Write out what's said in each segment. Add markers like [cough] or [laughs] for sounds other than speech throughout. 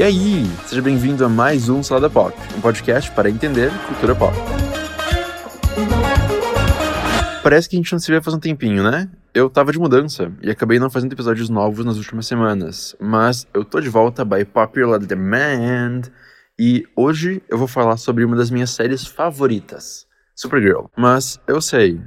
E aí, seja bem-vindo a mais um Salada Pop, um podcast para entender cultura pop. Parece que a gente não se vê faz um tempinho, né? Eu tava de mudança e acabei não fazendo episódios novos nas últimas semanas, mas eu tô de volta by popular demand e hoje eu vou falar sobre uma das minhas séries favoritas, Supergirl. Mas eu sei,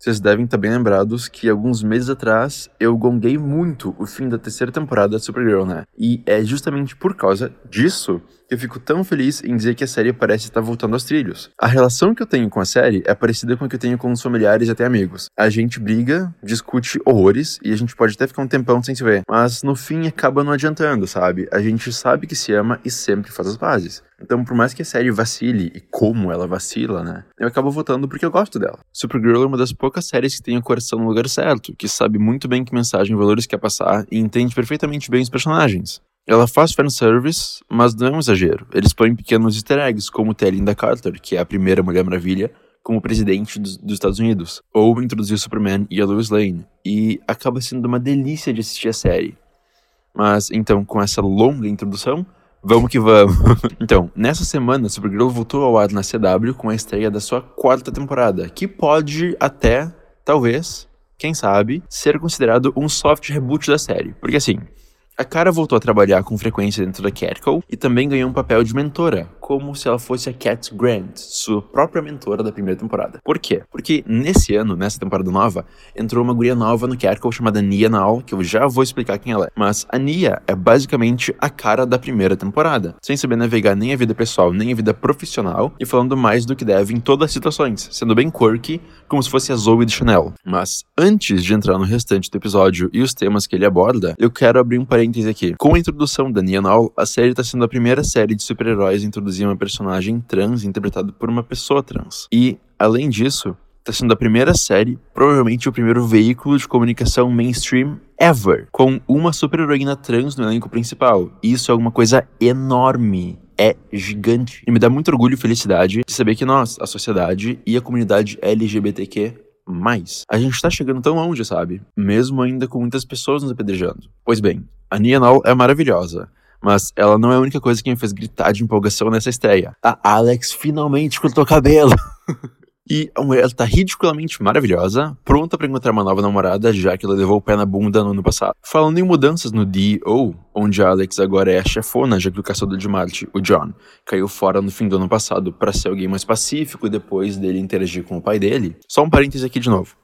vocês devem estar bem lembrados que alguns meses atrás eu gonguei muito o fim da terceira temporada de Supergirl, né? E é justamente por causa disso que eu fico tão feliz em dizer que a série parece estar voltando aos trilhos. A relação que eu tenho com a série é parecida com a que eu tenho com os familiares e até amigos. A gente briga, discute horrores e a gente pode até ficar um tempão sem se ver, mas no fim acaba não adiantando, sabe? A gente sabe que se ama e sempre faz as pazes. Então, por mais que a série vacile, e como ela vacila, né? Eu acabo votando porque eu gosto dela. Supergirl é uma das poucas séries que tem o coração no lugar certo, que sabe muito bem que mensagem e valores quer passar e entende perfeitamente bem os personagens. Ela faz fanservice, mas não é um exagero. Eles põem pequenos easter eggs, como ter Linda Carter, que é a primeira Mulher Maravilha, como presidente dos, dos, Estados Unidos, ou introduzir Superman e a Lois Lane, e acaba sendo uma delícia de assistir a série. Mas então, com essa longa introdução, Vamos que vamos. [laughs] então, nessa semana, Supergirl voltou ao ar na CW com a estreia da sua quarta temporada, que pode até, talvez, quem sabe, ser considerado um soft reboot da série. Porque assim, a Kara voltou a trabalhar com frequência dentro da Catco e também ganhou um papel de mentora, como se ela fosse a Cat Grant, sua própria mentora da primeira temporada. Por quê? Porque nesse ano, nessa temporada nova, entrou uma guria nova no Catco chamada Nia Nal, que eu já vou explicar quem ela é. Mas a Nia é basicamente a cara da primeira temporada, sem saber navegar nem a vida pessoal nem a vida profissional e falando mais do que deve em todas as situações, sendo bem quirky, como se fosse a Zoe de Chanel. Mas antes de entrar no restante do episódio e os temas que ele aborda, eu quero abrir um parênteses parêntese aqui. Com a introdução da Nia Nall, a série está sendo a primeira série de super-heróis a introduzir uma personagem trans interpretada por uma pessoa trans. E, além disso, está sendo a primeira série, provavelmente o primeiro veículo de comunicação mainstream ever, com uma super-heroína trans no elenco principal. E isso é alguma coisa enorme é gigante. E me dá muito orgulho e felicidade de saber que nós, a sociedade e a comunidade LGBTQ, mais, a gente tá chegando tão longe, sabe? Mesmo ainda com muitas pessoas nos apedrejando. Pois bem, a Nia Nall é maravilhosa. Mas ela não é a única coisa que me fez gritar de empolgação nessa estreia. A Alex finalmente cortou o cabelo. [laughs] E a mulher tá ridiculamente maravilhosa, pronta para encontrar uma nova namorada, já que ela levou o pé na bunda no ano passado. Falando em mudanças no DO, onde a Alex agora é a chefona, já que o caçador de Marte, o John, caiu fora no fim do ano passado para ser alguém mais pacífico depois dele interagir com o pai dele. Só um parêntese aqui de novo.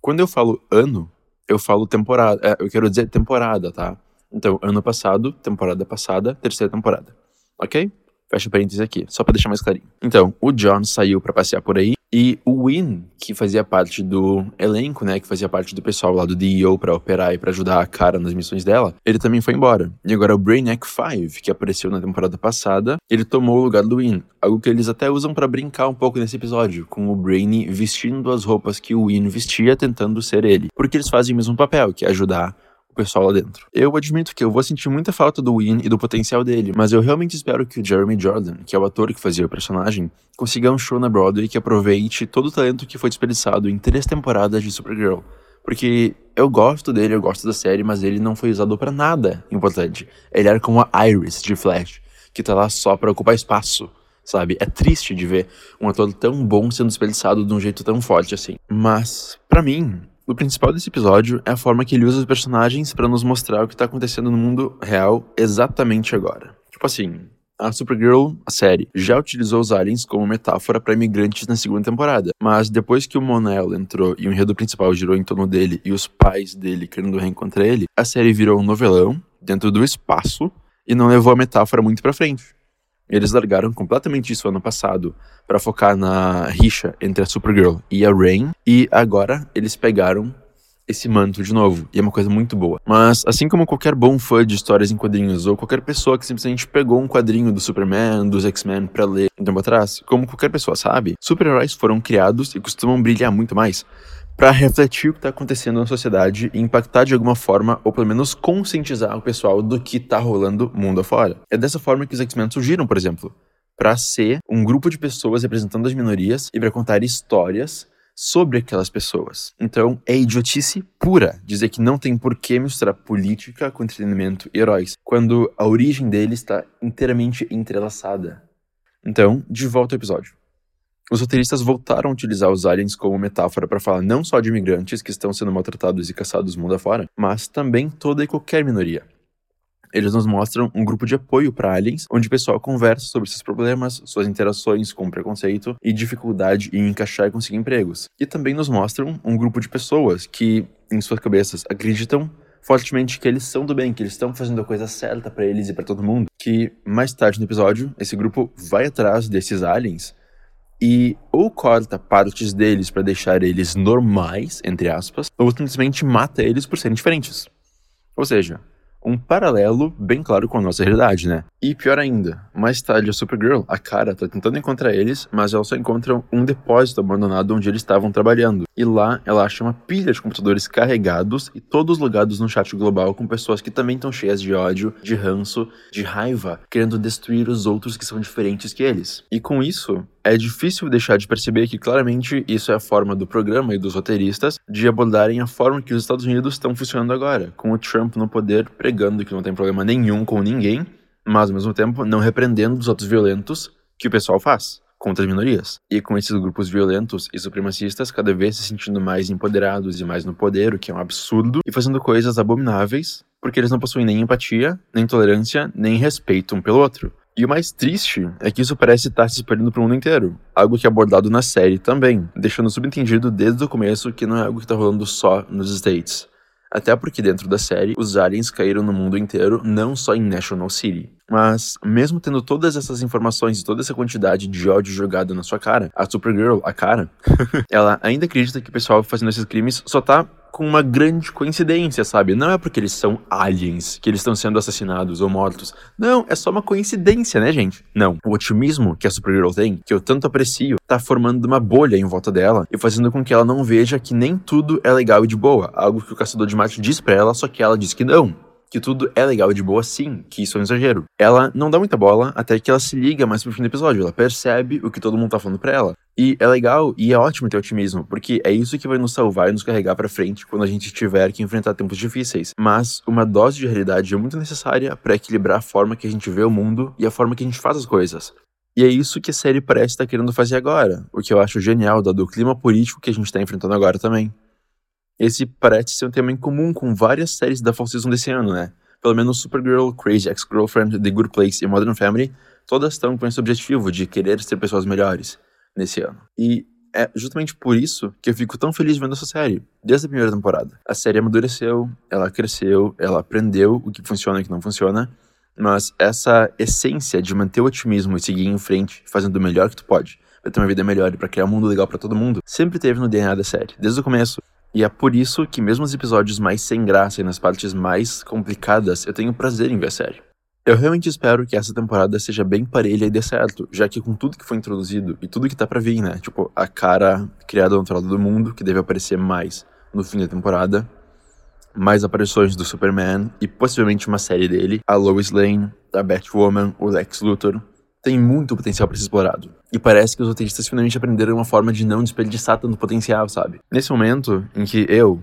Quando eu falo ano, eu falo temporada. É, eu quero dizer temporada, tá? Então, ano passado, temporada passada, terceira temporada. Ok? Fecha parênteses aqui, só para deixar mais clarinho. Então, o John saiu para passear por aí e o Win, que fazia parte do elenco, né, que fazia parte do pessoal lá do DEO para operar e para ajudar a cara nas missões dela, ele também foi embora. E agora o Brainiac 5, que apareceu na temporada passada, ele tomou o lugar do Win, algo que eles até usam para brincar um pouco nesse episódio, com o Brainy vestindo as roupas que o Win vestia tentando ser ele, porque eles fazem o mesmo papel, que é ajudar o pessoal lá dentro. Eu admito que eu vou sentir muita falta do Win e do potencial dele, mas eu realmente espero que o Jeremy Jordan, que é o ator que fazia o personagem, consiga um show na Broadway que aproveite todo o talento que foi desperdiçado em três temporadas de Supergirl. Porque eu gosto dele, eu gosto da série, mas ele não foi usado para nada importante. Ele era como a Iris de Flash, que tá lá só para ocupar espaço sabe? É triste de ver um ator tão bom sendo desperdiçado de um jeito tão forte assim. Mas, para mim, o principal desse episódio é a forma que ele usa os personagens para nos mostrar o que tá acontecendo no mundo real exatamente agora. Tipo assim, a Supergirl, a série, já utilizou os aliens como metáfora para imigrantes na segunda temporada, mas depois que o Monel entrou e o enredo principal girou em torno dele e os pais dele querendo reencontrar ele, a série virou um novelão dentro do espaço e não levou a metáfora muito para frente. Eles largaram completamente isso ano passado para focar na rixa entre a Supergirl e a Rain, e agora eles pegaram esse manto de novo, e é uma coisa muito boa. Mas, assim como qualquer bom fã de histórias em quadrinhos, ou qualquer pessoa que simplesmente pegou um quadrinho do Superman, dos X-Men pra ler um tempo atrás, como qualquer pessoa sabe, super-heróis foram criados e costumam brilhar muito mais para refletir o que está acontecendo na sociedade e impactar de alguma forma, ou pelo menos conscientizar o pessoal do que está rolando mundo afora. É dessa forma que os X-Men surgiram, por exemplo, para ser um grupo de pessoas representando as minorias e para contar histórias sobre aquelas pessoas. Então, é idiotice pura dizer que não tem por que misturar política com entretenimento e heróis, quando a origem deles está inteiramente entrelaçada. Então, de volta ao episódio. Os roteiristas voltaram a utilizar os aliens como metáfora para falar não só de imigrantes que estão sendo maltratados e caçados mundo afora, mas também toda e qualquer minoria. Eles nos mostram um grupo de apoio para aliens, onde o pessoal conversa sobre seus problemas, suas interações com preconceito e dificuldade em encaixar e conseguir empregos. E também nos mostram um grupo de pessoas que, em suas cabeças, acreditam fortemente que eles são do bem, que eles estão fazendo a coisa certa para eles e para todo mundo. Que mais tarde no episódio, esse grupo vai atrás desses aliens e ou corta partes deles para deixar eles normais, entre aspas, ou simplesmente mata eles por serem diferentes. Ou seja, um paralelo bem claro com a nossa realidade, né? E pior ainda, mais tarde a Supergirl, a cara, tá tentando encontrar eles, mas ela só encontra um depósito abandonado onde eles estavam trabalhando. E lá ela acha uma pilha de computadores carregados e todos logados no chat global com pessoas que também estão cheias de ódio, de ranço, de raiva, querendo destruir os outros que são diferentes que eles. E com isso, é difícil deixar de perceber que claramente isso é a forma do programa e dos roteiristas de abordarem a forma que os Estados Unidos estão funcionando agora, com o Trump no poder pregando que não tem problema nenhum com ninguém, mas ao mesmo tempo não repreendendo os atos violentos que o pessoal faz contra as minorias. E com esses grupos violentos e supremacistas cada vez se sentindo mais empoderados e mais no poder, o que é um absurdo, e fazendo coisas abomináveis, porque eles não possuem nem empatia, nem tolerância, nem respeito um pelo outro. E o mais triste é que isso parece estar se espalhando para o mundo inteiro, algo que é abordado na série também, deixando subentendido desde o começo que não é algo que está rolando só nos States. Até porque dentro da série, os aliens caíram no mundo inteiro, não só em National City. Mas, mesmo tendo todas essas informações e toda essa quantidade de ódio jogada na sua cara, a Supergirl, a cara, [laughs] ela ainda acredita que o pessoal fazendo esses crimes só tá com uma grande coincidência, sabe? Não é porque eles são aliens que eles estão sendo assassinados ou mortos. Não, é só uma coincidência, né, gente? Não. O otimismo que a Supergirl tem, que eu tanto aprecio, tá formando uma bolha em volta dela e fazendo com que ela não veja que nem tudo é legal e de boa. Algo que o caçador de Marte diz para ela, só que ela diz que não que tudo é legal e de boa sim, que isso é um exagero. Ela não dá muita bola até que ela se liga mais pro fim do episódio, ela percebe o que todo mundo tá falando pra ela. E é legal e é ótimo ter otimismo, porque é isso que vai nos salvar e nos carregar para frente quando a gente tiver que enfrentar tempos difíceis. Mas uma dose de realidade é muito necessária para equilibrar a forma que a gente vê o mundo e a forma que a gente faz as coisas. E é isso que a série parece estar tá querendo fazer agora, o que eu acho genial, dado o clima político que a gente está enfrentando agora também. Esse parece ser um tema em comum com várias séries da Fall Season desse ano, né? Pelo menos Supergirl, Crazy Ex-Girlfriend, The Good Place e Modern Family, todas estão com esse objetivo de querer ser pessoas melhores nesse ano. E é justamente por isso que eu fico tão feliz vendo essa série, desde a primeira temporada. A série amadureceu, ela cresceu, ela aprendeu o que funciona e o que não funciona, mas essa essência de manter o otimismo e seguir em frente, fazendo o melhor que tu pode, pra ter uma vida melhor e pra criar um mundo legal para todo mundo, sempre teve no DNA da série, desde o começo. E é por isso que, mesmo os episódios mais sem graça e nas partes mais complicadas, eu tenho prazer em ver a série. Eu realmente espero que essa temporada seja bem parelha e dê certo, já que com tudo que foi introduzido e tudo que tá pra vir, né? Tipo, a cara criada no outro lado do mundo, que deve aparecer mais no fim da temporada, mais aparições do Superman e possivelmente uma série dele, a Lois Lane, a Batwoman, o Lex Luthor, tem muito potencial para ser explorado. E parece que os roteiristas finalmente aprenderam uma forma de não desperdiçar tanto potencial, sabe? Nesse momento em que eu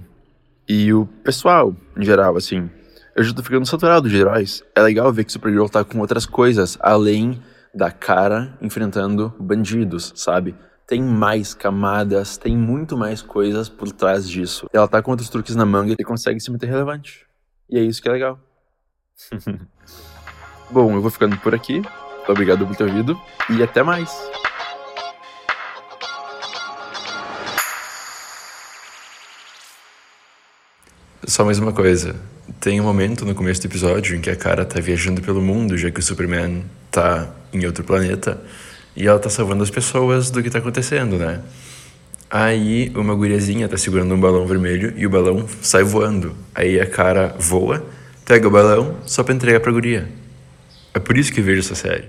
e o pessoal em geral, assim, eu já tô ficando saturado de heróis. É legal ver que Supergirl tá com outras coisas além da cara enfrentando bandidos, sabe? Tem mais camadas, tem muito mais coisas por trás disso. Ela tá com outros truques na manga e consegue se manter relevante. E é isso que é legal. [laughs] Bom, eu vou ficando por aqui. Obrigado por ter ouvido e até mais. Só mais uma coisa. Tem um momento no começo do episódio em que a cara tá viajando pelo mundo, já que o Superman tá em outro planeta, e ela tá salvando as pessoas do que tá acontecendo, né? Aí uma guriazinha tá segurando um balão vermelho e o balão sai voando. Aí a cara voa, pega o balão só pra entregar pra guria. É por isso que vejo essa série.